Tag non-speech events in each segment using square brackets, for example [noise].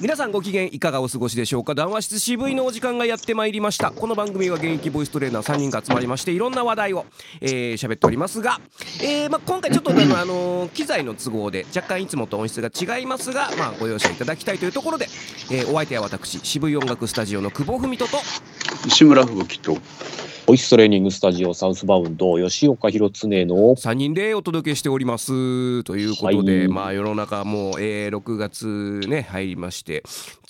皆さんご機嫌いかがお過ごしでしょうか？談話室渋いのお時間がやってまいりました。この番組は現役ボイストレーナー3人が集まりましていろんな話題をえー喋っておりますが、えーま、今回ちょっとあの、あの機材の都合で若干いつもと音質が違いますが、まあ、ご容赦いただきたいというところで、えーお相手は私渋い音楽スタジオの久保文人と西村吹雪と。ボイストレーニングスタジオサウスバウンド吉岡弘恒の3人でお届けしておりますということで、はい。まあ世の中もう、えー6月ね入りまして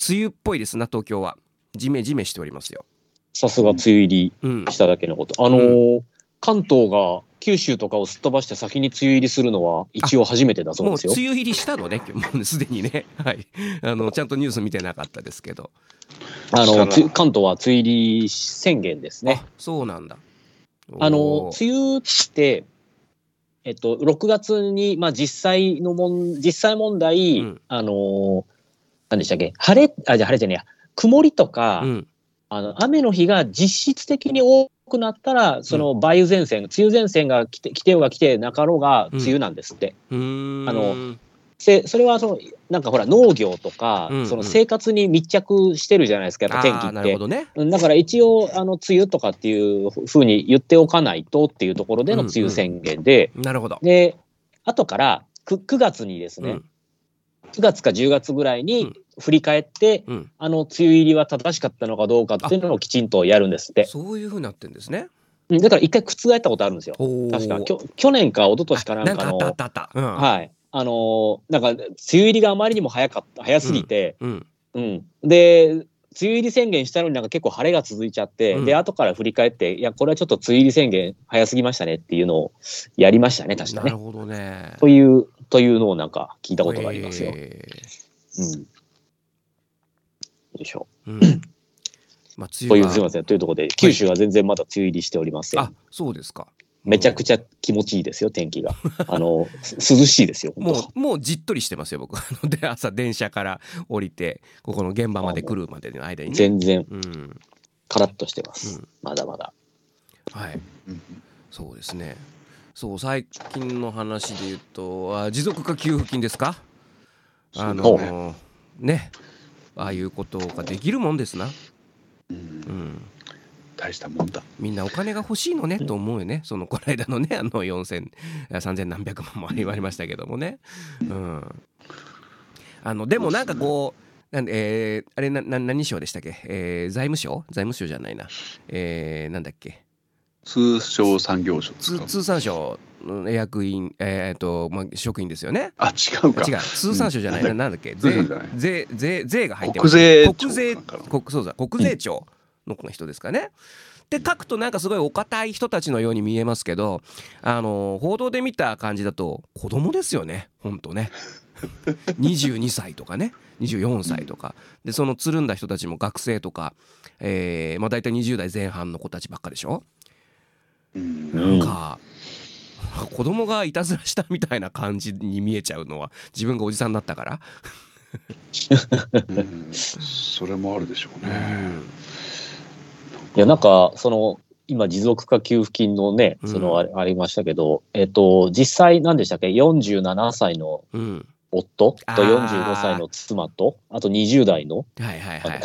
梅雨っぽいですな東京は。ジメジメしておりますよ。さすが梅雨入りうん、しただけのこと。あのー関東が九州とかをすっ飛ばして先に梅雨入りするのは一応初めてだそうですよ。梅雨入りしたのね [laughs] もうすでにね。[laughs] はい。あのちゃんとニュース見てなかったですけど、あの関東は梅雨入り宣言ですね。あそうなんだ。あの梅雨ってえっと6月にまあ実際のもん実際問題、うん。あのー何でしたっけ？晴れあじゃあ晴れじゃねえや。曇りとか、うん。あの雨の日が実質的に多くなったらその梅雨前線、梅雨前線が来て来てようが来てなかろうが梅雨なんですって。あのせそれはそのなんかほら農業とか、うんうん。その生活に密着してるじゃないですかやっぱ天気って。るほどね。うんだから一応あの梅雨とかっていうふうに言っておかないとっていうところでの梅雨宣言で、なるほど、で後から 9, 9月にですね、うん9月か10月ぐらいに振り返って、うん、あの梅雨入りは正しかったのかどうかっていうのをきちんとやるんですって。そういうふうになってんですね。うんだから一回覆ったことあるんですよ。確か。きょ去年か一昨年かなんかの。はい。あのーなんか梅雨入りがあまりにも早かった早すぎて、うん。うん。で梅雨入り宣言したのになんか結構晴れが続いちゃって、うん。で後から振り返っていやこれはちょっと梅雨入り宣言早すぎましたねっていうのをやりましたね確かね。なる。ほどね。というというのをなんか聞いたことがありますよ。えうん。よいしょ。ーうん [coughs] まあ、というすみませんというところで九州は全然まだ梅雨入りしておりません。あそうですか。めちゃくちゃ気持ちいいですよ天気が。あの [laughs] す涼しいですよ。もうもうじっとりしてますよ僕で朝電車から降りてここの現場まで来るまでの間にね。全然うんカラッとしてます。うんまだまだ。はいそうですね。そう最近の話で言うとあ持続化給付金ですか？あのね。ああいうことができるもんですな。うん。うん。大したもんだ。みんなお金が欲しいのねと思うよね、そのこの間のね、あの4000、3000何百万もありましたけどもね。うん、あのでもなんかこう、なんでえーあれなな何省でしたっけ、えー財務省財務省じゃないな、えーなんだっけ？通商産業省ですか？通通産省の役員、えーっとまあ、職員ですよね。あ違うか。違う。通産省じゃないな、うん。なんだっけ？税税税税が入って国税庁国税国そうだ国税庁の人ですかね。で書くとなんかすごいお堅い人たちのように見えますけどあの報道で見た感じだと子供ですよね。ほんとね [laughs] 22歳とかね。24歳とか。でそのつるんだ人たちも学生とか、えーまあ、大体20代前半の子たちばっかでしょ？うんなんか、子供がいたずらしたみたいな感じに見えちゃうのは自分がおじさんになったから、うん。それもあるでしょうね。いやなんかその今持続化給付金のねうん。そのあ,、ありましたけど、えっと実際何でしたっけ？47歳のうん、夫とあー。45歳の妻とあと20代のはいはいはい、はい、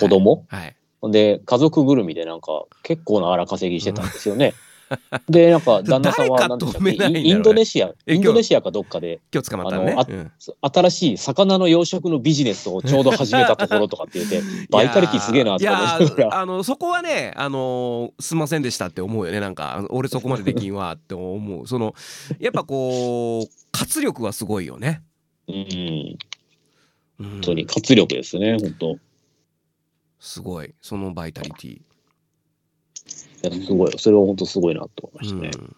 で家族ぐるみでなんか結構な荒稼ぎしてたんですよね。[laughs] [laughs] でなんか旦那さんはインドネシアえインドネシアかどっかで今日捕まったのねうん。新しい魚の養殖のビジネスをちょうど始めたところとかって言って [laughs] バイタリティすげえなとか思いあのそこはねあのーすんませんでしたって思うよね。なんか俺そこまでできんわって思う。そのやっぱこう活力はすごいよね、うん。うん、本当に活力ですね本当。すごい。そのバイタリティ、いやすごいそれは本当すごいなと思いまうんしたね。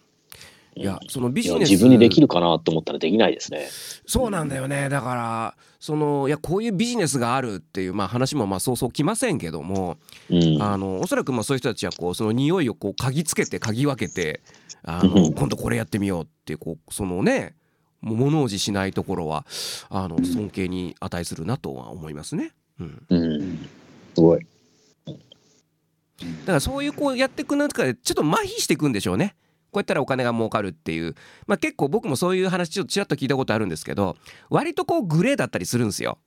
いやそのビジネス自分にできるかなと思ったらできないですね。そうなんだよねだからそのいやこういうビジネスがあるっていう、まあ、話もまあそうそう来ませんけども、うん。あのおそらくまあそういう人たちはこうその匂いをこう嗅ぎつけて嗅ぎ分けてあのうん今度これやってみようってこうそのね物おじしないところはあの尊敬に値するなとは思いますね。うん、うん。すごい。だからそういうこうやっていく中でちょっと麻痺していくんでしょうね。こうやったらお金が儲かるっていう、まあ、結構僕もそういう話ちょっとちらっと聞いたことあるんですけど割とこうグレーだったりするんですよ。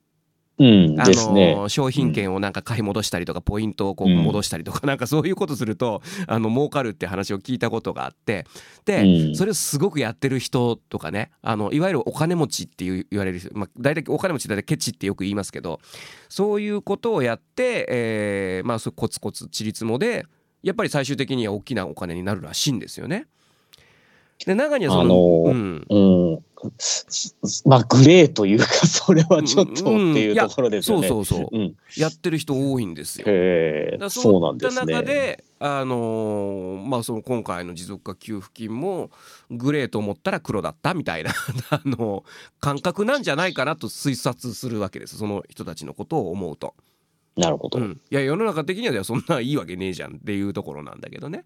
うんあですね。の商品券をなんか買い戻したりとかポイントをこううん戻したりとかなんかそういうことするとあの儲かるって話を聞いたことがあってでうんそれをすごくやってる人とかねあのいわゆるお金持ちっていう言われる人、まあ、大体お金持ち大体ケチってよく言いますけどそういうことをやって、えーまあコツコツちりつもでやっぱり最終的には大きなお金になるらしいんですよね。で中にはその、あのーうん、うん。まあ、グレーというか、[laughs] それはちょっとっていうところですよね。そうそうそううん。やってる人多いんですよ。へえそうなんですね。中で、あのーまあ、その今回の持続化給付金もグレーと思ったら黒だったみたいな [laughs] あの感覚なんじゃないかなと推察するわけですその人たちのことを思うと、なるほど。うん。うん、いや世の中的にはそんないいわけねえじゃんっていうところなんだけどね。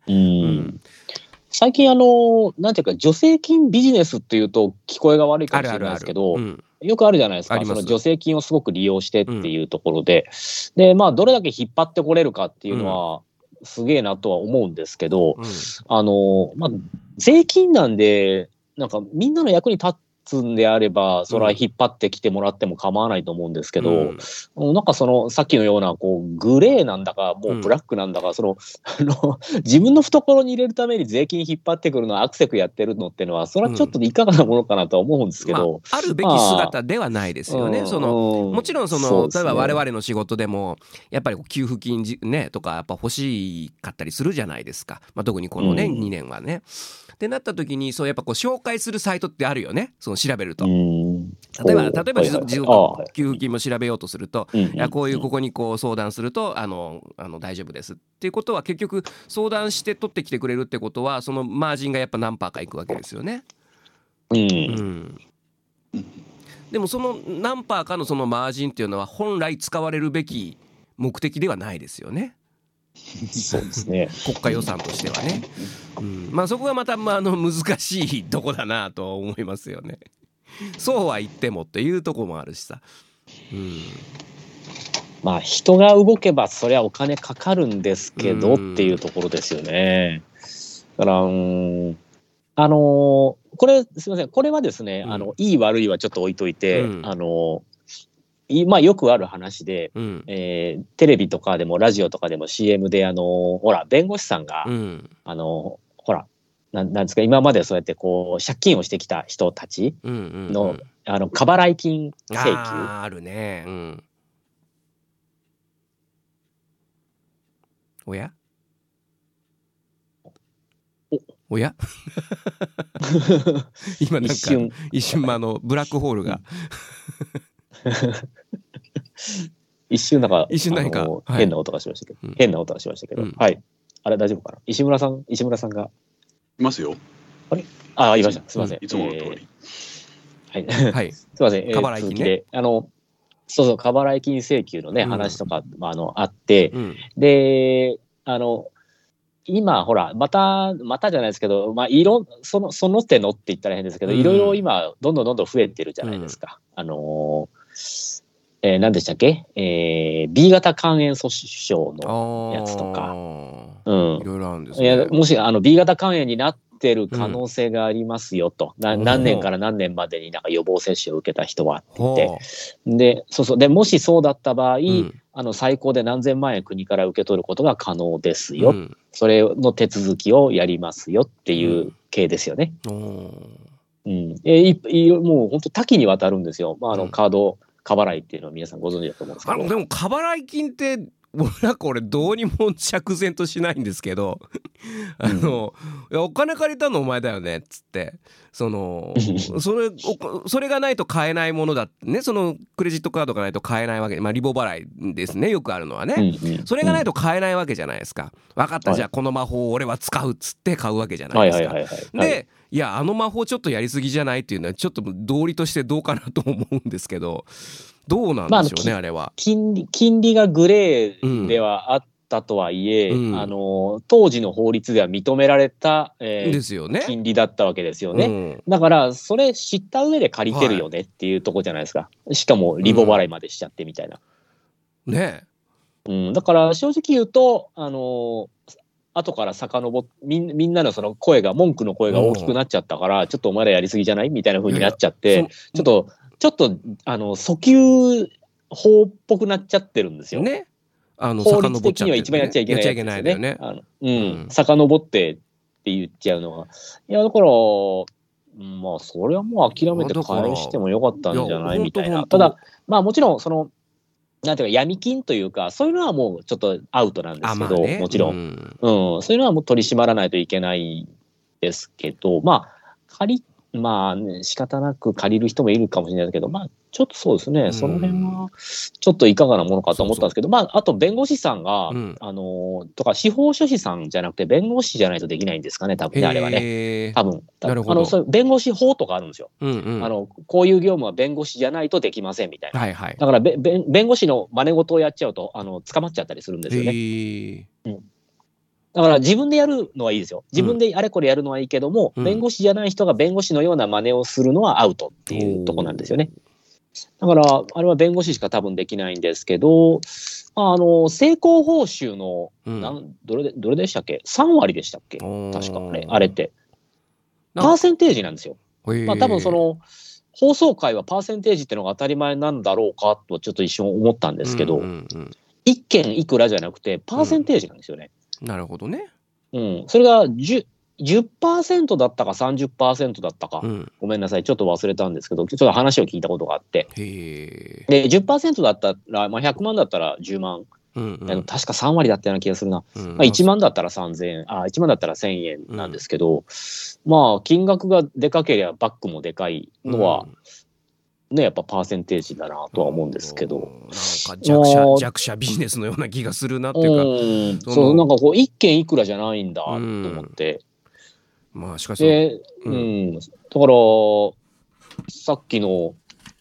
最近、あの、なんていうか、助成金ビジネスっていうと聞こえが悪いかもしれないですけど、うん。よくあるじゃないですか。その助成金をすごく利用してっていうところで。で、まあ、どれだけ引っ張ってこれるかっていうのは、すげえなとは思うんですけど、うん。あの、まあ、税金なんで、なんかみんなの役に立つんであれば、それは引っ張ってきてもらっても構わないと思うんですけど、うん。なんかその、さっきのような、こう、グレーなんだか、もうブラックなんだか、その、[laughs] あの、自分の懐に入れるために税金引っ張ってくるのはアクセクやってるのっていうのは、それはちょっといかがなものかなとは思うんですけど。まあ、あるべき姿ではないですよね。そののもちろんその例えば我々の仕事でもやっぱり給付金じねとかやっぱ欲しかったりするじゃないですか、まあ、特にこのね、うん。2年はね。ってなった時にそうやっぱこう紹介するサイトってあるよね。その調べると。うん。例えば例えば持続持続給付金も調べようとするとうんいやこういうここにこう相談するとあのあの大丈夫ですっていうことは結局相談して取ってきてくれるってことはそのマージンがやっぱ何パーかいくわけですよね。うん。うん。でもその何パーかのそのマージンっていうのは本来使われるべき目的ではないですよねそうですね。国家予算としてはね、うん、まあそこがまたまああの難しいとこだなとは思いますよね。そうは言ってもっていうとこもあるしさ、うん、まあ人が動けばそりゃお金かかるんですけどうん。っていうところですよね。だから、うんあのーこれすみません、これはですね、うん。あのいい悪いはちょっと置いといて、うん。あのいまあよくある話で、うん。えーテレビとかでもラジオとかでも CM であのほら弁護士さんが、うん。あのほらなんなんですか今までそうやってこう借金をしてきた人たちうんうんの、あの過払い金請求。あーあるね。うん。おや？お。おや？[laughs] 今なんか一瞬。一瞬あのブラックホールが [laughs] 一瞬なんか、一瞬何かはい。変な音がしましたけど、うん。変な音がしましたけど、うん。はい。あれ大丈夫かな？石村さん、石村さんが、いますよ。あ、いました。すみません。いつもの通り。えーはい。はい。[laughs] すみません。えー過払い金ねあの、そうそう、過払い金請求のね、うん。話とか、まあ、あの、あって、うん。で、あの、今、ほら、また、またじゃないですけど、まあ、いろ、その、その手のって言ったら変ですけど、うん。いろいろ今、どんどんどんどん増えてるじゃないですか。あのー、えー何でしたっけ？えー ?B 型肝炎訴訟の、あやつとか。かうん。い。ろいろあるんですいやねもしあの B 型肝炎になってる可能性がありますよと、なうん。何年から何年までになんか予防接種を受けた人はって言って。ほでそうそう。でもしそうだった場合、ううん。あの最高で何千万円国から受け取ることが可能ですよ、うん。それの手続きをやりますよっていう系ですよね。うん、えいいもう本当多岐にわたるんですよ、まあ、あうん。のカード過払いっていうのは皆さんご存知だと思うんですけど。あのでも過払い金って俺なんか俺どうにも釈然としないんですけど。あの、いやお金借りたのお前だよねっつって。その [laughs] それおそれがないと買えないものだってね。そのクレジットカードがないと買えないわけ。まあリボ払いですね。よくあるのはね、うんうんそれがないと買えないわけじゃないですか。分かった、はい。じゃあこの魔法を俺は使うっつって買うわけじゃなはいいですか。で、い、やあの魔法ちょっとやりすぎじゃないっていうのはちょっと道理としてどうかなと思うんですけどどうなんでしょうね、まああれは。金利金利がグレーではあったとはいえ、うんあの当時の法律では認められた、えーですよね。金利だったわけですよね。うんだからそれ知った上で借りてるよねっていうとこじゃないですか。しかもリボ払いまでしちゃってみたいな。ねうん、だから正直言うとあの後から遡っみんみんなのその声が文句の声が大きくなっちゃったから、ちょっとお前らやりすぎじゃない？みたいな風になっちゃってちょっとちょっとあの訴求法っぽくなっちゃってるんですよ。ね。あの法律的には一番やっちゃいけないやっちゃいけないんだよね。あのうん、うん。遡ってって言っちゃうのは。いや、だから、うんまあ、それはもう諦めて返してもよかったんじゃない？みたいな。ただ、まあもちろん、その、なんていうか、闇金というか、そういうのはもうちょっとアウトなんですけど、ね。もちろ。うん。んうん、そういうのはもう取り締まらないといけないですけど、まあ、借り、まあね、仕方なく借りる人もいるかもしれないですけど、まあ、ちょっとそうですね、うんその辺は、ちょっといかがなものかと思ったんですけど、まあ、あと弁護士さんが、うんあの、とか、司法書士さんじゃなくて、弁護士じゃないとできないんですかね、多分ね、あれはね。多分。なるほどあの、そう弁護士法とかあるんですよ。うんうんあの、こういう業務は弁護士じゃないとできませんみたいな。はいはいだからべ、べ弁護士の真似事をやっちゃうと、あの、捕まっちゃったりするんですよね。だから自分でやるのはいいですよ。自分であれこれやるのはいいけども、うん弁護士じゃない人が弁護士のような真似をするのはアウトっていうとこなんですよね。だから、あれは弁護士しか多分できないんですけど、あの、成功報酬の、うん。なんどれで、どれでしたっけ ?3 割でしたっけ？確かあれ、あれって。なパーセンテージなんですよ。まあ多分その、放送回はパーセンテージっていうのが当たり前なんだろうかとちょっと一瞬思ったんですけど、うんうんうん一件いくらじゃなくて、パーセンテージなんですよね。なるほどね。うん、それが 10%, 10%だったか30%だったか、うん。ごめんなさい、ちょっと忘れたんですけど、ちょっと話を聞いたことがあって、で10%だったら、まあ、100万だったら10万、うん。うん確か3割だったような気がするな、うんまあ、1万だったら3000円、あ1万だったら1000円なんですけど、まあ、金額がでかければバックもでかいのは、ね、やっぱパーセンテージだなとは思うんですけど。なんか弱者弱者ビジネスのような気がするなってういうか。ん、そうなんかこう一件いくらじゃないんだと思って、まあしかしで、ううん。ん、だから、さっきの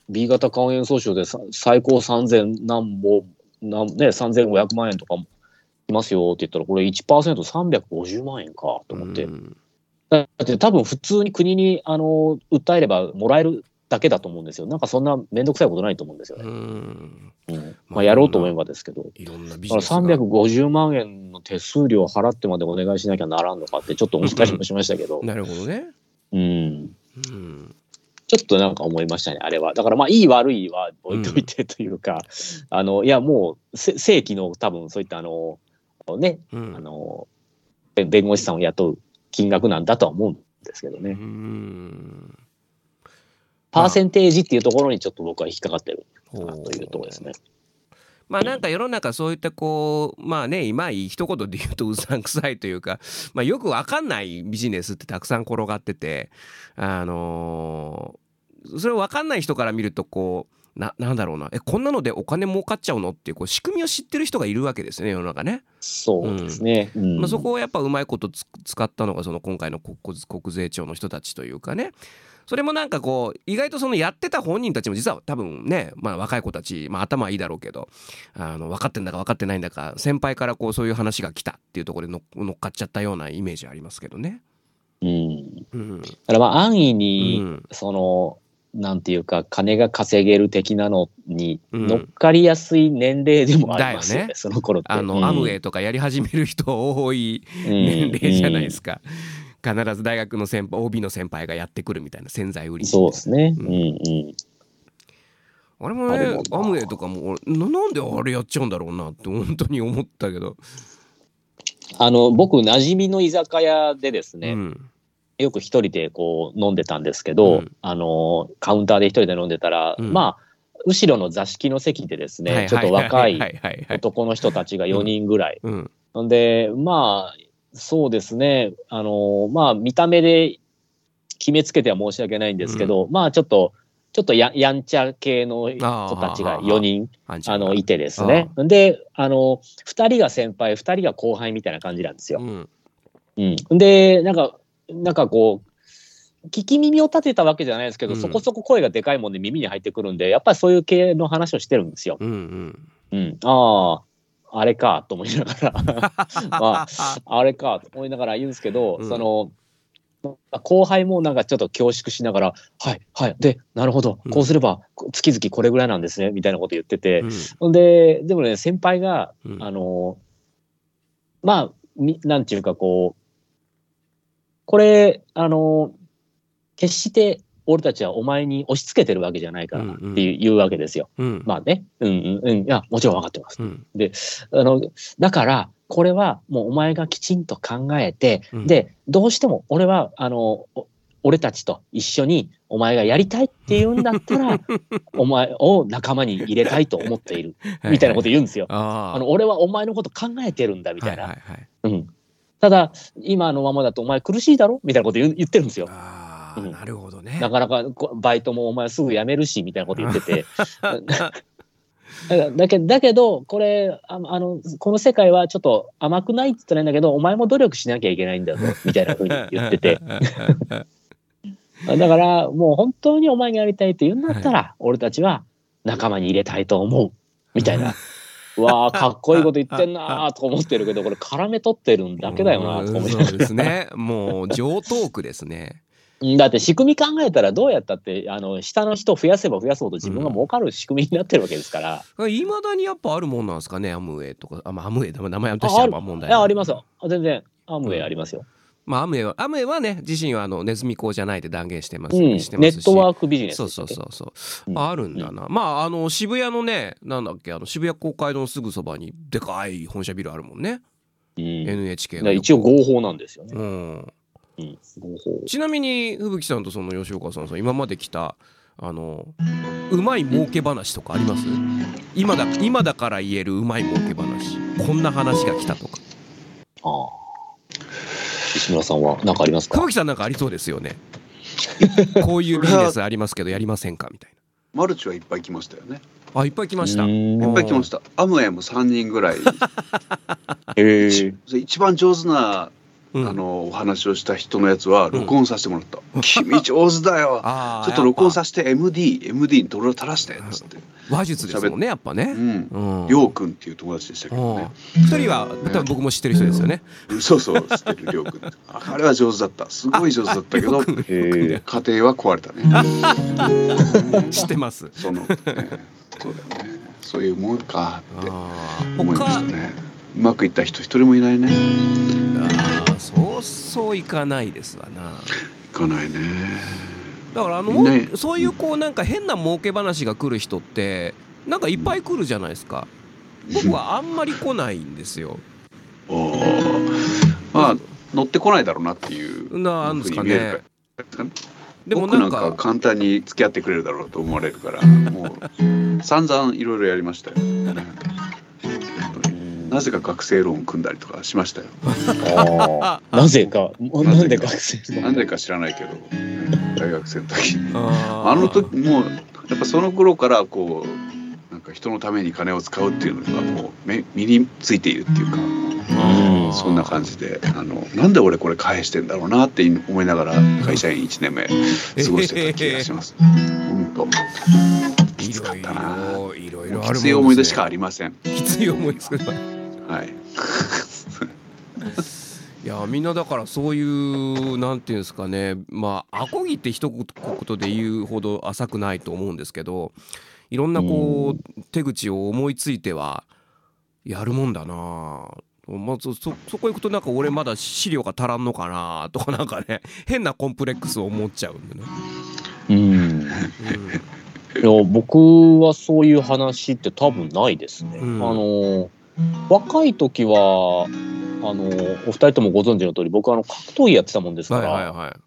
B 型肝炎訴訟でさ最高3000何本、なんね、3500万円とかもいますよって言ったら、これ 1%350 万円かと思って。うん。だって多分普通に国にあの訴えればもらえるだけだと思うんですよ。なんかそんなめんどくさいことないと思うんですようね。ん。うん。まあまあ、やろうと思えばですけど。いろんなビだからジネスが。350万円の手数料払ってまでお願いしなきゃならんのかってちょっと思ったりもしましたけど、なるほどね。うん、うん。ちょっとなんか思いましたね、あれは。だからまあ、いい悪いは置いといてというか、あの、いや、もう、せ正規の多分そういったあの、ね、うん。あの、べ弁護士さんを雇う金額なんだとは思うんですけどうね。んパーセンテージっていうところにちょっと僕は引っかかってるというところですね。まあなんか世の中そういったこうまあね今い一言で言うとうさんくさいというか、[laughs] まあ、よくわかんないビジネスってたくさん転がっててあのーそれわかんない人から見るとこうななんだろうなえこんなのでお金儲かっちゃうのっていうこう仕組みを知ってる人がいるわけですよね世の中ね。そうですね。うんまあ、そこをやっぱうまいことつ使ったのがその今回の国国税庁の人たちというかねそれもなんかこう意外とそのやってた本人たちも実は多分ね、まあ、若い子たち、まあ、頭はいいだろうけどあの分かってんだか分かってないんだか先輩からこうそういう話が来たっていうところで乗っかっちゃったようなイメージありますけどね。うん。うんだからまあ、安易うに、んその、なんていうか、金が稼げる的なのにうん乗っかりやすい年齢でもありますよね、だよねその頃って。あの、うんアムウェイとかやり始める人多い年齢じゃないですか。必ず大学の先輩 OB の先輩がやってくるみたいな洗剤売りそうですね。ううんんうん。あれもねアムウェイとかも俺ななんであれやっちゃうんだろうなって本当に思ったけど、あの、僕、馴染みの居酒屋でですね、うん。よく一人でこう飲んでたんですけど、うん。あの、カウンターで一人で飲んでたら、うん。まあ、後ろの座敷の席でですね、はいちょっと若はい男の人たちが4人ぐらい。うんん、で、まあ、そうですね、あの、まあ、見た目で決めつけては申し訳ないんですけど、まあ、ちょっと、ちょっとややんちゃ系の子たちが4人あのいてですね。で、あの、2人が先輩、2人が後輩みたいな感じなんですよ。うん。うん、で、なんか、なんかこう、聞き耳を立てたわけじゃないですけど、うん。そこそこ声がでかいもんで耳に入ってくるんで、やっぱりそういう系の話をしてるんですよ。うんうん。うん、ああ、あれかと思いながら、[laughs] まあ、あれかと思いながら言うんですけど、うん。その、後輩もなんかちょっと恐縮しながら、はい、はい、で、なるほど。うん、こうすれば月々これぐらいなんですね、みたいなこと言ってて、うん。で、でもね、先輩が、うん。あの、まあ、みなんていうかこう、これ、あの、決して俺たちはお前に押し付けてるわけじゃないからっていう,、わけですよ。うん。まあね、うんうん。うん、いや、もちろん分かってます。うん。あの、だから、これはもうお前がきちんと考えて、うん。で、どうしても俺は、あの、お俺たちと一緒にお前がやりたいって言うんだったら、[laughs] お前を仲間に入れたいと思っている、[laughs] みたいなこと言うんですよ。ああの、俺はお前のこと考えてるんだ、みたいな。はいはい。はいうん。ただ、今のままだとお前苦しいだろみたいなこと言ってるんですよ。なるほどね。なかなかこバイトもお前すぐ辞めるし、みたいなこと言ってて。だ [laughs] だけだけど、これあのあの、この世界はちょっと甘くないって言ったらいいんだけど、お前も努力しなきゃいけないんだぞ、みたいなふうに言ってて。[laughs] だから、もう本当にお前がやりたいって言うんだったら、俺たちは仲間に入れたいと思う、みたいな。う [laughs] わあ、かっこいいこと言ってんなーとか思ってるけど、これ絡め取ってるんだけだよなとか思いながらそうですね。もう上トークですねだって仕組み考えたらどうやったってあの下の人を増やせば増やすほど自分が儲かる仕組みになってるわけですから、いまだにやっぱあるもんなんですかね？アムウェイとか。あ、まあ、アムウェイだ名前としてあある。は問題い。やありますよ。全然。アムウェイありますよ、まあアムウェイはアムウェイはね自身はあのネズミ講じゃないって断言してます,、うん、ネットワークビジネスそうそうそうそう、うん。あるんだな、まああの渋谷のねなんだっけあの渋谷公会堂のすぐそばにでかい本社ビルあるもんね、うん、NHK の一応合法なんですよね、うんうん、ちなみに吹雪さんとその吉岡さんさ今まで来たあのうまい儲け話とかあります？今だ今だから言えるうまい儲け話。こんな話が来たとか。ああ。石村さんは何かありますか？吹雪さんなんかありそうですよね。[laughs] こういうビジネスありますけどやりませんか？みたいマルチはいっぱい来ましたよね。なあいっぱい来ました。いっぱい来ました。アムウェイも3人ぐらい。[laughs] へえ一一番上手なうんあのお話をした人のやつは録音させてもらった。君上手だよ。[laughs] ちょっと録音やさせて MD、MD に泥垂らしてっつって。話術ですもんねやっぱうねん。うんりょうくんっていう友達でしたけどね。二人は多分僕も知ってる人ですよねそうそう、知ってるくん。[laughs] ああれは上手だった。すごい上手だったけど、家庭は壊れたね。[laughs] 知ってますその、ね、そうだよね。そういうもんかって思いま他したね。うまくいった人一人もいないね。あーそうそういかないですわな。いかないね。だからあの、ねそういうこうなんか変な儲け話が来る人ってなんかいっぱい来るじゃないですか。僕はあんまり来ないんですよ。おー。まあ乗ってこないだろうなっていうなんですかね。でも僕なんかか簡単に付き合ってくれるだろうと思われるからもう散々いろいろやりましたよ、[laughs] なぜか学生ローン組んだりとかしましたよ。ああ [laughs] なぜか。なんで学生なんでか知らないけど大学生の時に。あの時もうやっぱその頃からこうなんか人のために金を使うっていうのがもう目身についているっていうかそんな感じであのなんで俺これ返してんだろうなって思いながら会社員1年目過ごしてた気がします。本当。きいろいつかったな。ろいろいろあるもんきつい思い出しかありりません。きつい思いですけどはい。[laughs] いやみんなだからそういうなんていうんですかねまあアコギって一言で言うほど浅くないと思うんですけどいろんなこう手口を思いついてはやるもんだなまあ、そそそこ行くとなんか俺まだ資料が足らんのかなとかなんかね [laughs] 変なコンプレックスを思っちゃうんでね。うんいや僕はそういう話って多分ないですね。うんあの若い時はあのお二人ともご存知の通り僕はあの格闘技やってたもんですはいから、はいは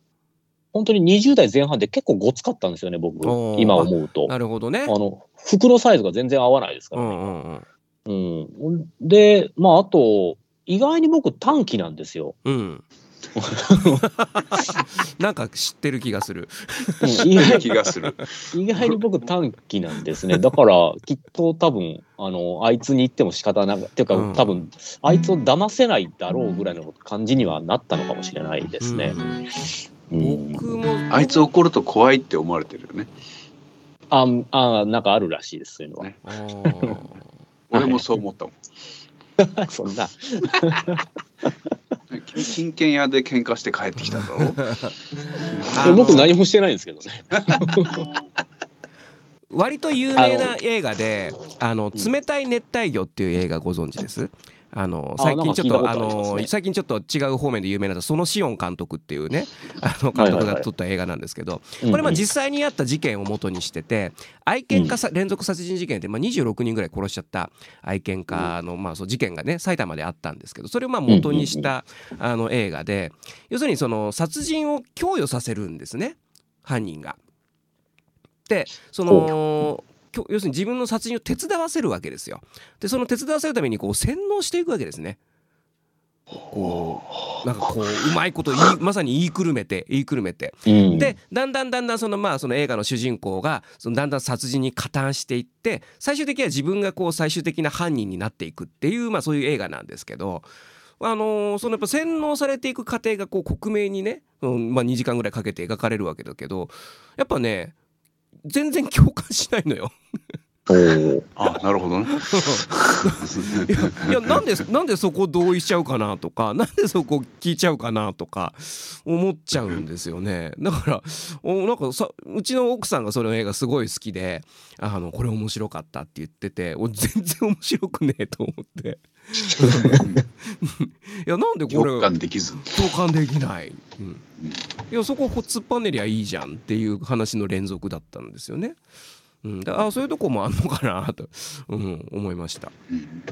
本当に20代前半で結構ごつかったんですよね僕今思うとい。なるほどねあ。の服のサイズが全然合わないですからね。うんうんうんうん、でまああと意外に僕短期なんですよ。うん。[laughs] なんか知ってる気がする。うん意外気がする。意外に僕短期なんですね。だからきっと多分あのあいつに言っても仕方なくっていうか、うん多分あいつを騙せないだろうぐらいの感じにはなったのかもしれないですね。ううんん僕もあいつ怒ると怖いって思われてるよね。ああなんかあるらしいですそういうのは。ね [laughs] 俺もそう思ったもん。[laughs] そんな君金券屋で喧嘩して帰ってきただろう。あ [laughs] の僕何もしてないんですけどね。[laughs] 割と有名な映画で「あの冷たい熱帯魚」っていう映画ご存知です？あの最近ちょっとあの最近ちょっと違う方面で有名なそのシオン監督っていうねあの監督が撮った映画なんですけどこれまあ実際にあった事件をもとにしてて愛犬家連続殺人事件でまあ26人ぐらい殺しちゃった愛犬家のまあそう事件がね埼玉であったんですけどそれをまあ元にしたあの映画で要するにその殺人を供与させるんですね犯人が。でその要するに自分の殺人を手伝わせるわけですよ。でその手伝わせるためにこう洗脳していくわけですね。こうなんかこううまいこと言い [laughs] まさに言いくるめて言いくるめて、うん、でだんだんだんだんそのまあその映画の主人公がそのだんだん殺人に加担していって最終的には自分がこう最終的な犯人になっていくっていうまあそういう映画なんですけど。あのー、そのやっぱ洗脳されていく過程がこう克明にね、うんまあ、2時間ぐらいかけて描かれるわけだけどやっぱね全然共感しないのよ。あなるほどね。[laughs] いやなんでなんでそこ同意しちゃうかなとかなんでそこ聞いちゃうかなとか思っちゃうんですよね。だからおなんかさうちの奥さんがその映画すごい好きであのこれ面白かったって言っててお全然面白くねえと思って。[laughs] いやなんでこれ共感できず。共感できない、うん、いやそこ突っぱねりゃいいじゃんっていう話の連続だったんですよね。うん、だあそういうとこもあんのかなと、[laughs] うん、思いました。うん、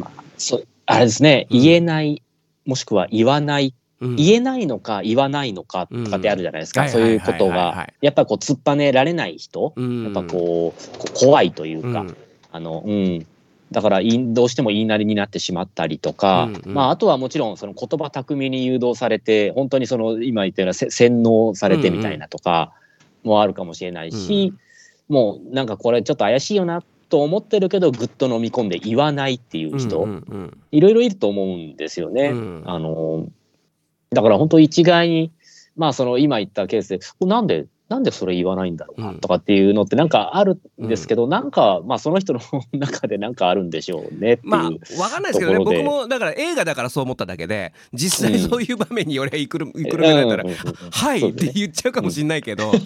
まあ、そあれですね、言えない、もしくは言わない、うん、言えないのか言わないのかとかってあるじゃないですか、そういうことが、やっぱこう突っぱねられない人、やっぱこう怖いというか、あのうん。だからどうしても言いなりになってしまったりとか、うんうん、まあ、あとはもちろんその言葉巧みに誘導されて本当にその今言ったような洗脳されてみたいなとか、もあるかもしれないし、うん、もうなんかこれちょっと怪しいよなと思ってるけどぐっと飲み込んで言わないっていう人、いろいろいると思うんですよね。うん、あのだから本当一概にまあその今言ったケースでなんでなんでそれ言わないんだろうなとかっていうのってなんかあるんですけど、うん、なんかまあその人の中でなんかあるんでしょうねまあ分かんないですけどね僕もだから映画だからそう思っただけで実際そういう場面に俺はいくるいくるめられたら「はい」って言っちゃうかもしれないけど。[laughs] い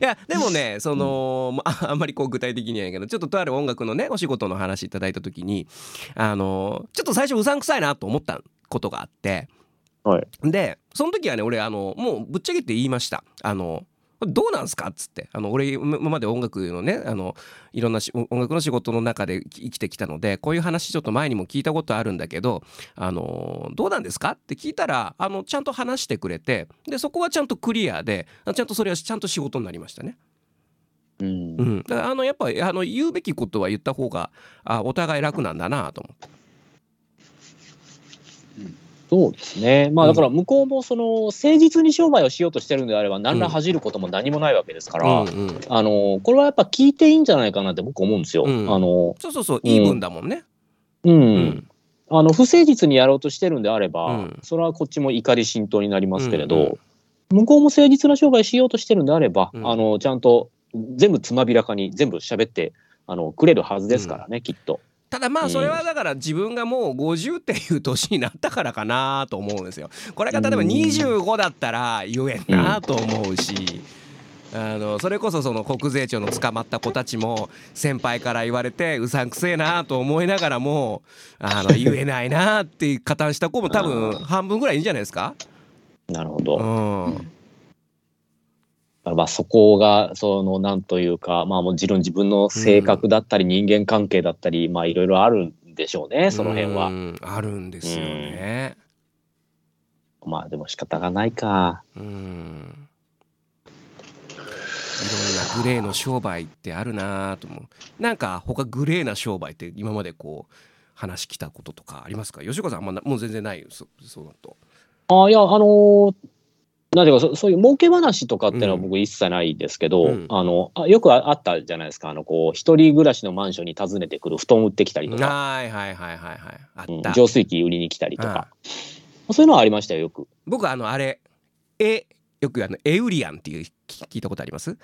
やでもねその、まあ、あんまりこう具体的にはないけどちょっととある音楽のねお仕事の話いただいた時にあのちょっと最初うさんくさいなと思ったことがあって。はい、でその時はね俺あのもうぶっちゃけて言いました。あのどうなんすか？っつって。あの俺今まで音楽のねあのいろんな音楽の仕事の中で生きてきたのでこういう話ちょっと前にも聞いたことあるんだけどあのどうなんですか？って聞いたらあのちゃんと話してくれてでそこはちゃんとクリアでちゃんとそれはちゃんと仕事になりましたね。うん、うん、だからあのやっぱりあの言うべきことは言った方があお互い楽なんだなと思って。そうですね。まあだから向こうもその誠実に商売をしようとしてるんであれば何ら恥じることも何もないわけですから、うんうん、あのこれはやっぱ聞いていいんじゃないかなって僕思うんですよ。うん、あのそうそうそういい分だもんね。うん。うん、あの不誠実にやろうとしてるんであれば、それはこっちも怒り浸透になりますけれど、うんうん、向こうも誠実な商売しようとしてるんであれば、あのちゃんと全部つまびらかに全部喋ってあのくれるはずですからね、きっと。ただまあそれはだから自分がもう50っていう年になったからかなと思うんですよ。これが例えば25だったら言えんなと思うし。あのそれこそその国税庁の捕まった子たちも先輩から言われてうさんくせえなと思いながらもあの言えないなって加担した子も多分半分ぐらいいいんじゃないですか？なるほど。うんまあそこがそのなんというかまあもちろん自分の性格だったり人間関係だったり、まあいろいろあるんでしょうねその辺は。あるんですよね。まあでも仕方がないか。うん。いろんなグレーの商売ってあるなと思う。なんか他グレーな商売って今までこう話来たこととかありますか？吉岡さんあんまもう全然ないそそうだとあいやあのー、なんていうかそ、そういう儲け話とかっていうのは僕一切ないですけど、うん、あのあよくあったじゃないですか、あのこう一人暮らしのマンションに訪ねてくる布団売ってきたりとか、はいはいはいはいはい、あった、浄水器売りに来たりとか、そういうのはありましたよ、よく。僕、あの、あれ、え、よくあのエウリアンっていう聞いたことあります？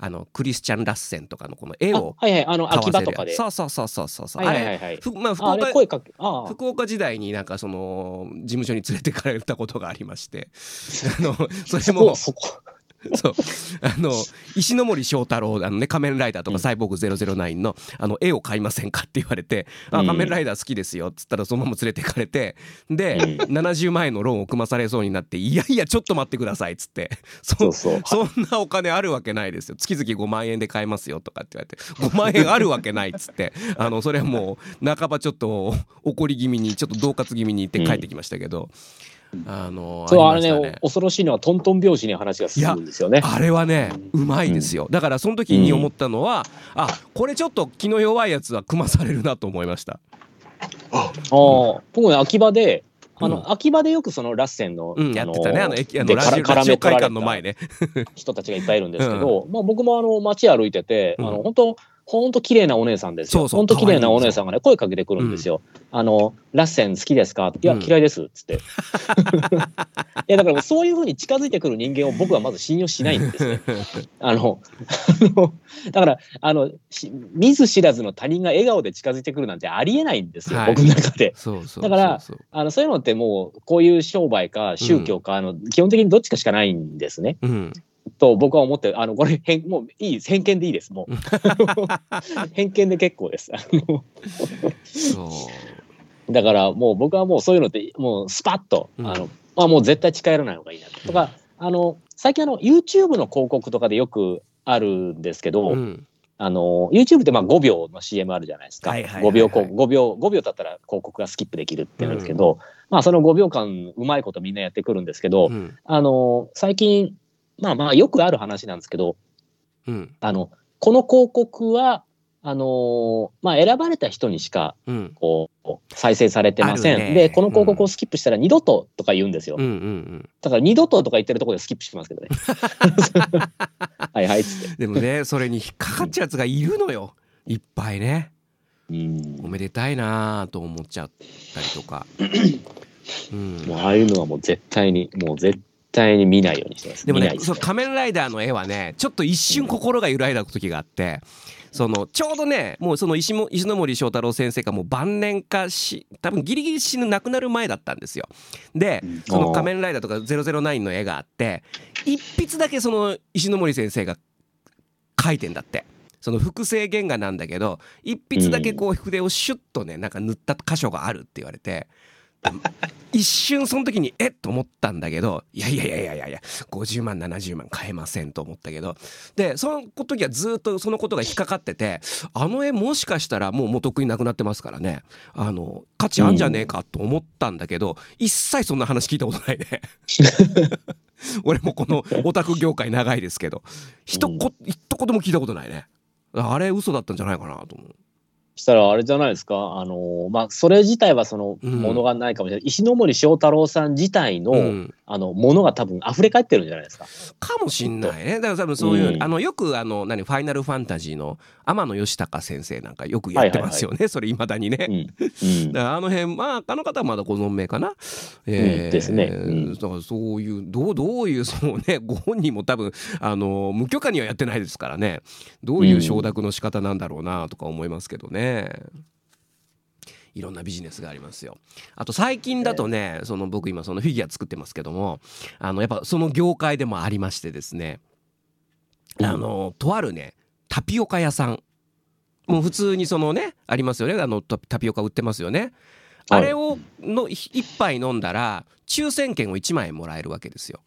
あのクリスチャン・ラッセンとかのこの絵をはいはいあの秋葉とかで。そうそうそうそうそう。はいはいはいまあ福岡声かけ福岡時代になんかその事務所に連れてかれたことがありまして。[laughs] あのそれもそ [laughs] う。あの石ノ森章太郎あのね仮面ライダーとかサイボーグ009のあの絵を買いませんかって言われて「あうん。仮面ライダー好きですよ」っつったらそのまま連れてかれてでうん。70万円のローンを組まされそうになって「いやいやちょっと待ってください」っつって。そそうそう。そんなお金あるわけないですよ。月々5万円で買えますよとかって言われて。5万円あるわけないっつって。[laughs] あのそれはもう半ばちょっと怒り気味にちょっと恫喝気味に言って帰ってきましたけど、あのそうありましたれね恐ろしいのはトントン拍子に話が進むんですよね。あれはねうまいですよ。だからその時に思ったのは、あこれちょっと気の弱いやつは組まされるなと思いました。あ。ああ僕ね秋葉であの、うん秋葉でよくそのラッセンの、うんやってたね。あの駅あのでラジオ会館の前ね。人たちがいっぱいいるんですけど、[laughs] まあ僕もあの街歩いてて、うん。あの本当本当綺麗なお姉さんですよ。そうそう本当綺麗なお姉さんがね声かけてくるんですよ。あのラッセン好きですか？いやうん嫌いですっつって。いやだからそういうふうに近づいてくる人間を僕はまず信用しないんですね。[laughs] あのだからあのし見ず知らずの他人が笑顔で近づいてくるなんてありえないんですよ、はい僕の中で。そうそうだからあのそういうのってもうこういう商売か宗教か、あの基本的にどっちかしかないんですね。うんと僕は思ってる。あのこれ偏もういい偏見でいいです。もう。[laughs] [laughs] 偏見で結構です。そう。だからもう僕はもうそういうのってもうスパッと、うん。あのまあもう絶対近寄らない方がいいな。とか、あの最近あの YouTube の広告とかでよくあるんですけど、うん。あの YouTube ってまあ5秒の CM あるじゃないですか、はいはいはいはい。5秒こう5秒5秒経ったら広告がスキップできるってなんですけど、まあその5秒間うまいことみんなやってくるんですけど、うん。あの最近まあまあよくある話なんですけどうん。あのこの広告はあのーまあ、選ばれた人にしかうん。こう再生されてません、ね。でこの広告をスキップしたら二度ととか言うんですよ、うんうんだから二度ととか言ってるところでスキップしてますけどね。[laughs] はいはいっつって。うんでもねそれに引っかかっちゃうやつがいるのよ。いっぱいね。うん。おめでたいなぁと思っちゃったりとか。[laughs] うん。もうああいうのはもう絶対にもう絶対に見ないようにしてますでも見ないですねその仮面ライダーの絵はねちょっと一瞬心が揺らいだ時があってそのちょうどねもうその石も石ノ森章太郎先生がもう晩年化し多分ギリギリ死ぬ亡くなる前だったんですよ。でうんその仮面ライダーとか009の絵があって一筆だけその石ノ森先生が描いてんだって。その複製原画なんだけど一筆だけこう筆をシュッとねなんか塗った箇所があるって言われて一瞬その時にえっ？と思ったんだけどいやいやいやいやいやいや50万70万買えませんと思ったけど。でその時はずっとそのことが引っかかっててあの絵もしかしたらもう元食いなくなってますからね。あの価値あんじゃねえかと思ったんだけど一切そんな話聞いたことないね。[laughs] 俺もこのオタク業界長いですけど一言一言も聞いたことないね。あれ嘘だったんじゃないかなと思うしたらあれじゃないですか？あのまあそれ自体はそのうん。ものがないかもしれない、石ノ森章太郎さん自体の、うん。あのものが多分溢れ返ってるんじゃないですか？かもしんないね。だから多分そういう、うん。あのよくあの何ファイナルファンタジーの天野義高先生なんかよくやってますよね、[laughs] それいまだにね、うん、うん。[laughs] だからあの辺まああの方はまだご存命かな、うん。ですね。うん。だからそういうどうどういうそのね [laughs] ご本人も多分あの無許可にはやってないですからね。どういう承諾の仕方なんだろうなとか思いますけどね。いろんなビジネスがありますよ。あと最近だとね、その僕今そのフィギュア作ってますけども、あのやっぱその業界でもありましてですね、あのとあるねタピオカ屋さん。もう普通にそのねありますよね。あのタタピオカ売ってますよね。はい。あれをの一杯飲んだら抽選券を1枚もらえるわけですよ。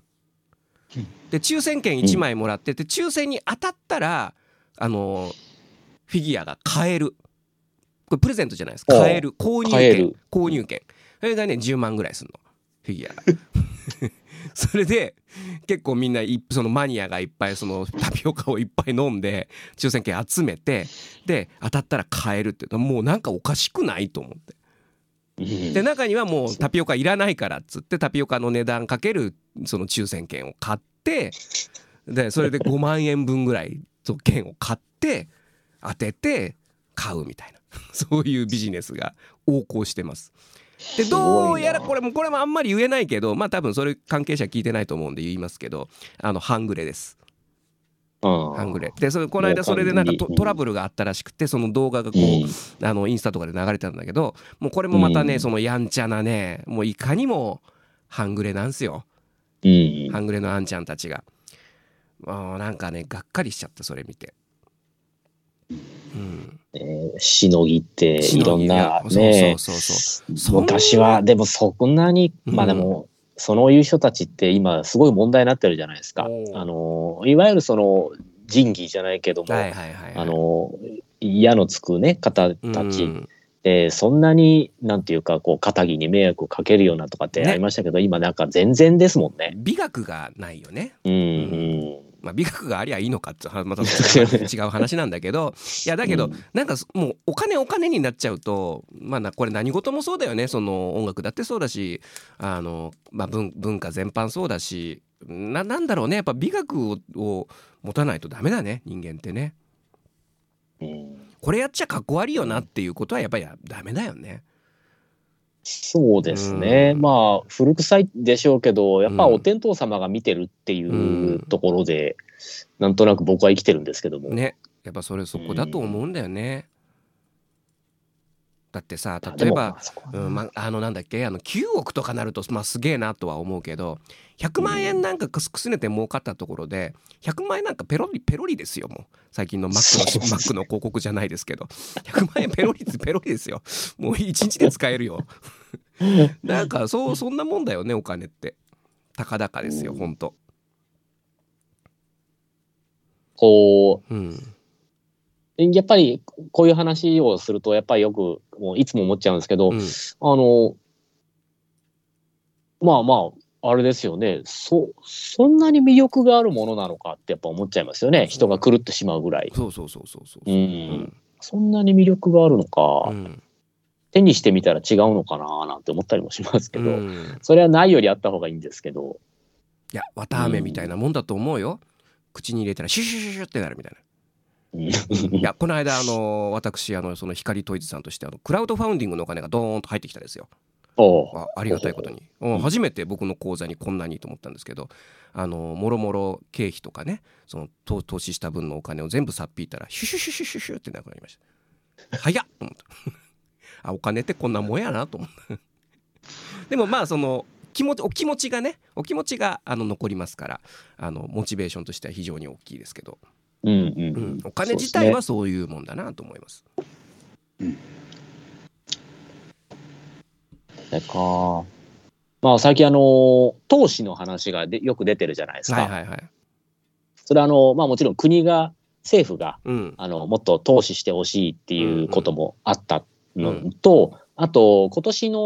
で抽選券1枚もらってて抽選に当たったらあのフィギュアが買えるこれプレゼントじゃないです。おう。買える。購入券購入券それがね10万ぐらいするの。フィギュアが。[laughs] それで結構みんないそのマニアがいっぱいそのタピオカをいっぱい飲んで抽選券集めてで当たったら買えるってもうなんかおかしくないと思って。うん。で中にはもうタピオカいらないからっつってタピオカの値段かけるその抽選券を買ってでそれで5万円分ぐらい券を買って当てて買うみたいな [laughs] そういうビジネスが横行してます。でどうやらこれもこれもあんまり言えないけどまあ多分それ関係者聞いてないと思うんで言いますけどあの半グレです。うん半グレ。でそれこの間それでなんかトラブルがあったらしくてその動画がこう、うん。あのインスタとかで流れてたんだけどもうこれもまたね、うん。そのやんちゃなねもういかにも半グレなんすよ。うん。半グレのあんちゃんたちが。あーなんかねがっかりしちゃったそれ見て。うん、えーしのぎっていろんなねそうそうそうそう昔はでもそんなにうんまあでも、そういう人たちって今すごい問題になってるじゃないですか。あのいわゆるその仁義じゃないけども。あの矢のつくね方たち、うんでそんなになんていうかこう肩着に迷惑をかけるようなとかってねありましたけど、今なんか全然ですもんね。美学がないよね。うんうんまあ、美学がありゃいいのかってはまた違う話なんだけど [laughs] いやだけど、うん。なんかもうお金お金になっちゃうとまあなこれ何事もそうだよね。その音楽だってそうだしあの、まあ、文文化全般そうだしななんだろうね。やっぱ美学をを持たないとダメだね人間ってね。うん。これやっちゃかっこ悪いよなっていうことはやっぱりダメだよね。そうですね、うん。まあ古臭いでしょうけどやっぱお天道様が見てるっていううん。ところで、なんとなく僕は生きてるんですけども、ね。やっぱそれそこだと思うんだよね。だってさ例えばうんま、あのなんだっけあの9億とかなると、まあ、すげえなとは思うけど100万円なんかくすくすねて儲かったところで100万円なんかペロリペロリですよもう。最近のマックのマックの広告じゃないですけど。100万円ペロリペロリですよ。もう1日で使えるよ。[laughs] なんかそうそんなもんだよねお金って。たかだかですようん。ほんと。こう。ん。うやっぱりこういう話をするとやっぱりよくもういつも思っちゃうんですけど、うん。あのまあまああれですよね。そそんなに魅力があるものなのかってやっぱ思っちゃいますよね。人が狂ってしまうぐらい。そうそうそうそうそうう。うん。そんなに魅力があるのか、うん。手にしてみたら違うのかななんて思ったりもしますけど、うん。それはないよりあった方がいいんですけど。いや綿あめみたいなもんだと思うよ。口に入れたらシュシュシュシュってなるみたいな。うんいやこの間あの私あのその光トイズさんとしてあのクラウドファウンディングのお金がドーンと入ってきたんですよ。あありがたいことに、う。ん初めて僕の口座にこんなにと思ったんですけどあのもろもろ経費とかねその投投資した分のお金を全部さっぴいたらシュシュシュシュシュシュってなくなりました。早っ！と思った。[laughs] あお金ってこんなもんやなと思った。でもまあその気持ちお気持ちがねお気持ちがあの残りますからあのモチベーションとしては非常に大きいですけど、うんうんううんん、お金自体はそういうもんだなと思います。それか。まあ最近あの投資の話がでよく出てるじゃないですか。はいはいはい。それはあのまあもちろん国が政府がうん。あのもっと投資してほしいっていうこともあったのと、あと今年の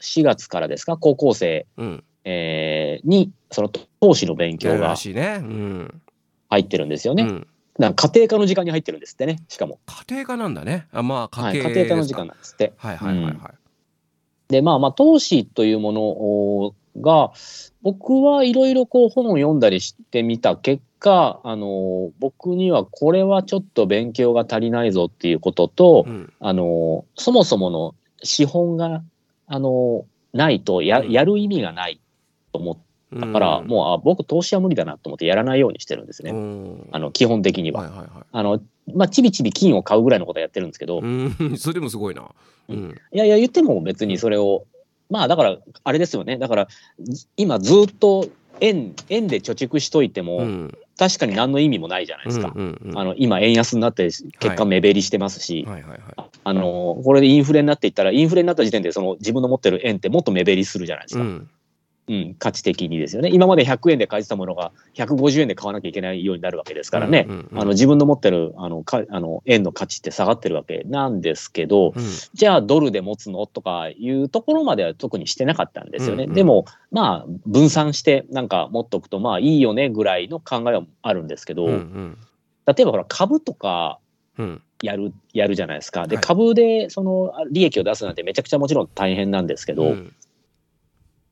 4月からですか高校生、うん。えーにその投資の勉強がね。うん。入ってるんですよね。うんなんか家庭科の時間に入ってるんですってねしかも、家庭科なんだね。あまあはい、家庭家庭科の時間なんですって。はいはいはいはい。で、まあまあ、投資というものをが、僕はいろいろこう本を読んだりしてみた結果、あの、僕にはこれはちょっと勉強が足りないぞっていうことと、うん。あの、そもそもの資本が、あの、ないとやうんやる意味がないと思ったから、もう、あ、僕投資は無理だなと思ってやらないようにしてるんですね。うん。あの、基本的には。はいはいはい。あの、まあ、ちびちび金を買うぐらいのことはやってるんですけど、うん。[laughs] それでもすごいな。うん。いやいや、言っても別にそれを、まあだから、あれですよね。だから、ず今ずっと円、円で貯蓄しといても、うん。確かに何の意味もないじゃないですか。うんうんうんあの、今円安になって結果目減りしてますし、はいはいはい。あの、これでインフレになっていったら、インフレになった時点でその自分の持ってる円ってもっと目減りするじゃないですか。うん。うん、価値的にですよね。今まで100円で買えてたものが150円で買わなきゃいけないようになるわけですからね。うんうんうんあの自分の持ってるあのかあの円の価値って下がってるわけなんですけど、うんじゃあドルで持つのとかいうところまでは特にしてなかったんですよね。うんうんでもまあ分散してなんか持っとくとまあいいよねぐらいの考えはあるんですけど、うんうん例えばほら株とかうんやるやるじゃないですか。ではい株でその利益を出すなんてめちゃくちゃもちろん大変なんですけど、うん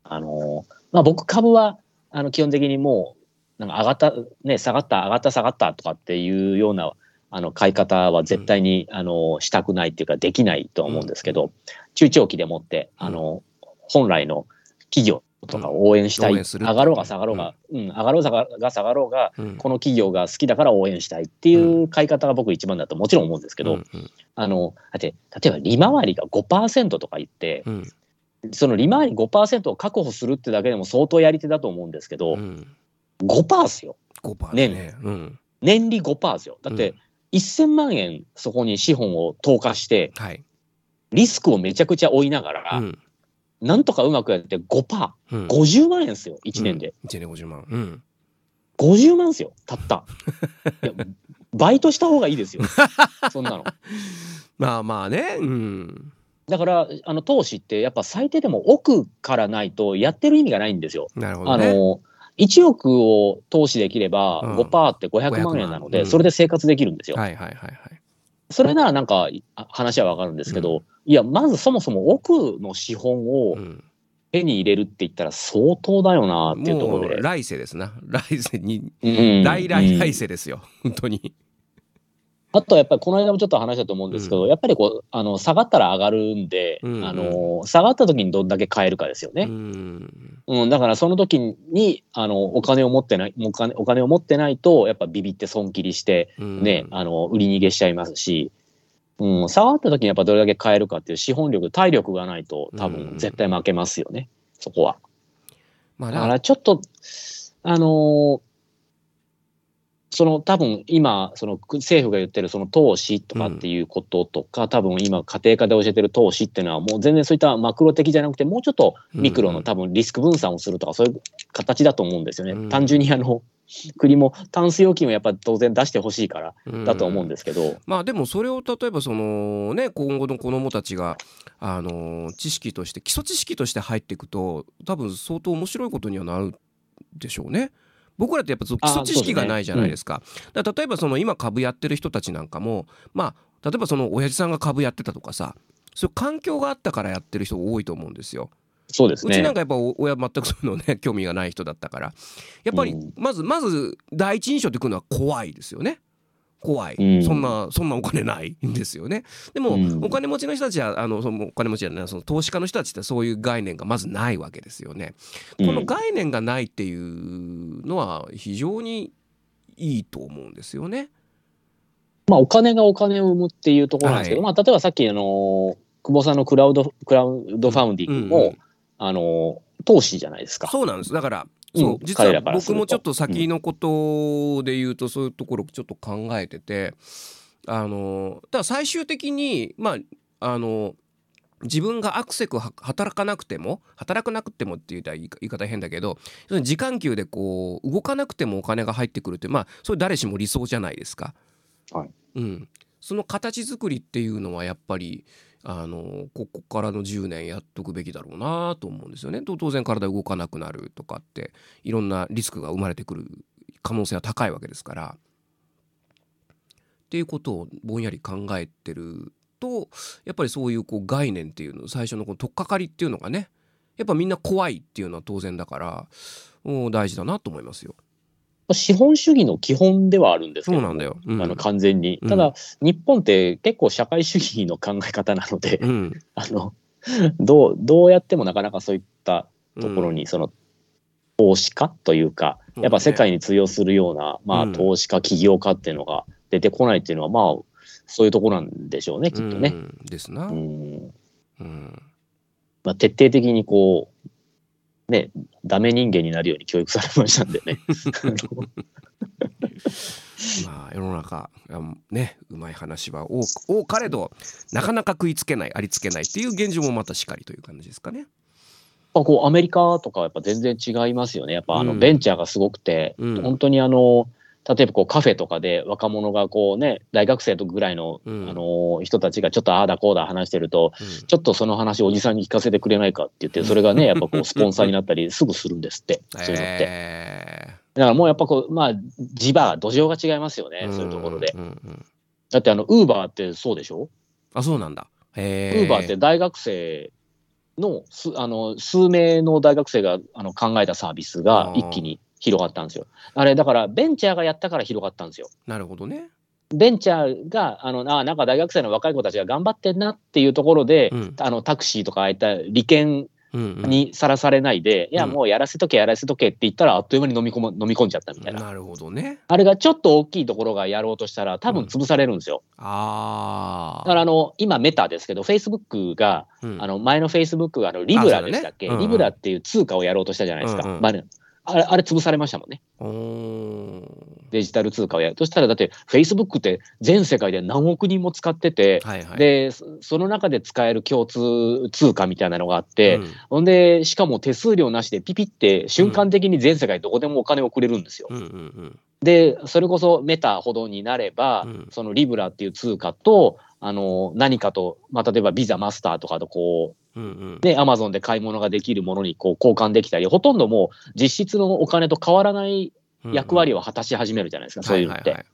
あのまあ僕株はあの基本的にもうなんか上がったね下がった上がった下がったとかっていうようなあの買い方は絶対に、あのしたくないっていうかできないとは思うんですけど、中長期でもってあの本来の企業とかを応援したい、上がろうが下がろうが、うん。上がろうが下がろうがうん。この企業が好きだから応援したいっていう買い方が僕一番だともちろん思うんですけど、うんあのだって例えば利回りが5%とか言って、うんその利回り5%を確保するってだけでも相当やり手だと思うんですけど、うん。5%っすよ。5%ね。ね、うん、年利5%ですよ。だって、1000万円そこに資本を投下して、はい、リスクをめちゃくちゃ追いながら、うん。なんとかうまくやって5%、うん、50万円ですよ、1年で。1年で50万、うん、50万ですよ、たった。[laughs] バイトした方がいいですよ、そんなの。[laughs] まあまあね。うんだから、あの投資って、やっぱ最低でも億からないとやってる意味がないんですよ。なるほどね。あの1億を投資できればうん。5%って500万円なので、500万うんそれで生活できるんですよ。はいはいはいはい。それならなんかあ話はわかるんですけど、いや、まずそもそも億の資本をうん。手に入れるって言ったら相当だよなっていうとこもうろで。来世ですな。来世にうん。来来うん来世ですよ。本当にあとはやっぱりこの間もちょっと話したと思うんですけど、やっぱりこうあの下がったら上がるんで、うんうん。あの下がった時にどんだけ買えるかですようね。ん。うん、だからその時にあのお金を持ってないお金お金を持ってないとやっぱビビって損切りしてうん。ね、あの売り逃げしちゃいますし、うん、下がった時にやっぱどれだけ買えるかっていう資本力体力がないと多うん。分絶対負けますよね、そこは。まあだかららちょっとあのーその多分今その政府が言ってるその投資とかっていうこととか、多分今家庭科で教えてる投資っていうのはもう全然そういったマクロ的じゃなくてもうちょっとミクロのうん。多分リスク分散をするとかそういう形だと思うんですよね。うん。単純にあの [laughs] 国もタンス預金をやっぱり当然出してほしいからだと思うんですけど、まあでもそれを例えばそのね今後の子どもたちがあの知識として基礎知識として入っていくと多分相当面白いことにはなるでしょうね。僕らってやっぱ基礎知識がないじゃないですか。だから例えばその今株やってる人たちなんかもまあ例えばその親父さんが株やってたとかさそういう環境があったからやってる人多いと思うんですよ。そうですねうちなん。かやっぱ親全くそういうのね [laughs] 興味がない人だったからやっぱりうんまずまず第一印象ってくるのは怖いですよね怖い、うん。そんなそんなお金ないんですよね。でも、うん。お金持ちの人たちはあのそのお金持ちじゃないその投資家の人たちってそういう概念がまずないわけですよね、うん。この概念がないっていうのは非常にいいと思うんですよね。まあ、お金がお金を生むっていうところなんですけど、まあ、例えばさっき、あの、久保さんのクラウド、クラウドファウンディングも、うんうん。あの、投資じゃないですか。そうなんです。だからうんそう実彼は僕もちょっと先のことで言うとそういうところちょっと考えててあのだから最終的にまああの自分がアクセクは働かなくても働かなくてもって言ったら言い方変だけど時間給でこう動かなくてもお金が入ってくるってまあそれ誰しも理想じゃないですか。はい。うん、その形作りっていうのはやっぱりあのここからの10年やっとくべきだろうなと思うんですよね。と当然体動かなくなるとかっていろんなリスクが生まれてくる可能性は高いわけですから。っていうことをぼんやり考えてるとやっぱりそういうこう概念っていうの最初のこの取っかかりっていうのがねやっぱみんな怖いっていうのは当然だからもう大事だなと思いますよ。資本主義の基本ではあるんですけどもそうなんだよ。うん。あの完全に。うん。ただ、日本って結構社会主義の考え方なので、うん。[laughs] あの、どう、どうやってもなかなかそういったところに、その、投資家というか、うん。やっぱ世界に通用するような、まあ、うん。投資家、起業家っていうのが出てこないっていうのは、まあ、そういうところなんでしょうね、きっとね。うん。ですな。うん。うん。まあ、徹底的にこう、ね、ダメ人間になるように教育されましたんでね。[laughs] まあ世の中あねうまい話は多多かれどなかなか食いつけないありつけないっていう現状もまたしかりという感じですかね。やっぱこうアメリカとかはやっぱ全然違いますよね。やっぱあのうんベンチャーがすごくて、うん本当にあの、例えばこうカフェとかで若者がこうね、大学生とぐらいの、うん。あの人たちがちょっとああだこうだ話してると、うん。ちょっとその話おじさんに聞かせてくれないかって言って、それがね、やっぱこうスポンサーになったりすぐするんですって、[laughs] そういうのって。えだからもうやっぱこう、まあ、地場、土壌が違いますよね、ーそういうところで。んんうん。だってあの、ウーバーってそうでしょ？あそうなんだ。ウへー。バーって大学生のすあの数名の大学生があの考えたサービスが一気に広がったんですよ。あれだからベンチャーがやったから広がったんですよ。なるほどね。ベンチャーがあのあなんか大学生の若い子たちが頑張ってんなっていうところで、うんあのタクシーとかああいった利権うんうんにさらされないで、いやうんもうやらせとけやらせとけって言ったらあっという間に飲み込む飲み込んじゃったみたいな。なるほどね。あれがちょっと大きいところがやろうとしたら多分潰されるんですよ。あだからあの今メタですけど、フェイスブックがあ、うんあの前のフェイスブックがあのリブラでしたっけ、ねうんうんリブラっていう通貨をやろうとしたじゃないですか。うんうんまあねあれ、あれ潰されましたもんね。デジタル通貨をやる。そしたらだって、Facebook って全世界で何億人も使ってて、はいはい。で、そその中で使える共通通貨みたいなのがあって、うんほんで、しかも手数料なしでピピって瞬間的に全世界どこでもお金を送れるんですよ。うんうんうんで、それこそメタほどになれば、うんそのリブラっていう通貨と、あの、何かと、まあ、例えばビザ、マスターとかとこうんうんう、ね、アマゾンで買い物ができるものにこう交換できたり、ほとんどもう実質のお金と変わらない役割を果たし始めるじゃないですか、そういうのって。はいはいはい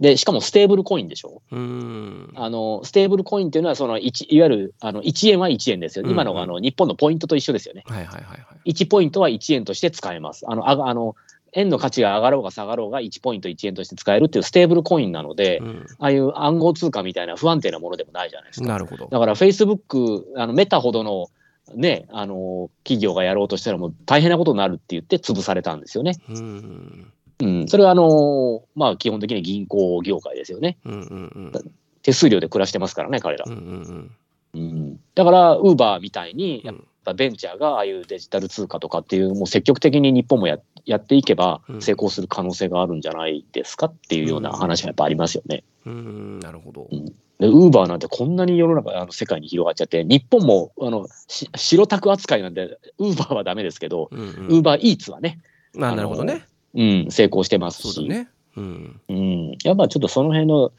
で、しかもステーブルコインでしょ？うーんあの、ステーブルコインっていうのは、その1、いわゆる、あの、1円は1円ですよ。今のうんうんあの、日本のポイントと一緒ですよね。はいはいはいはい1ポイントは1円として使えます。あの、あがあの、円の価値が上がろうが下がろうが1ポイント1円として使えるっていうステーブルコインなので、うんああいう暗号通貨みたいな不安定なものでもないじゃないですか。なるほどだから Facebook、あのメタほどのね、あの、企業がやろうとしたらもう大変なことになるって言って潰されたんですよね。うーんうん。それはあの、まあ基本的に銀行業界ですよね。うんうんうん手数料で暮らしてますからね、彼らうん。うんうん。だから、ウーバーみたいに、やっうんぱベンチャーがああいうデジタル通貨とかっていう、もう積極的に日本もややっていけばうん。成功する可能性があるんじゃないですかっていうような話はやっぱありますよね。うんうんなるほど。で、ウーバーなんてこんなに世の中、あの世界に広がっちゃって、日本も、あの、し白タク扱いなんで、ウーバーはダメですけど、うんウーバーイーツはね、なるほどね。うん、成功してますし、うん。うん、やっぱちょっとその辺の、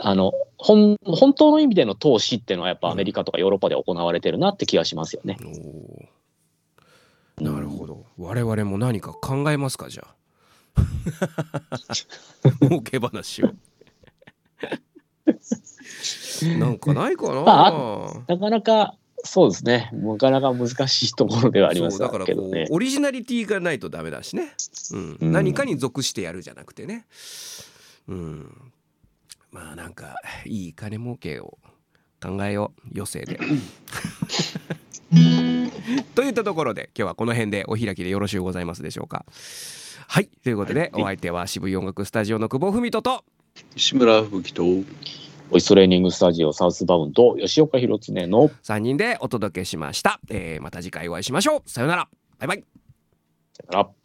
あの、本、本当の意味での投資っていうのはやっぱアメリカとかヨーロッパで行われてるなって気がしますよね。おー。なるほど。我々も何か考えますかじゃあ。[laughs] 儲け話を。[laughs] なんかないかな、まなかなか、そうですね。なかなか難しいところではありますだからけどね。オリジナリティがないとダメだしね、うん。うん。何かに属してやるじゃなくてね。うんまあなんかいい金儲けを考えよう余生で。といったところで今日はこの辺でお開きでよろしゅうございますでしょうか。はいということでお相手は渋い音楽スタジオの久保文人と。石村吹雪と。ボイストレーニングスタジオサウスバウンド吉岡弘恒の3人でお届けしました、えーまた次回お会いしましょう。さようなら。バイバイ。さよなら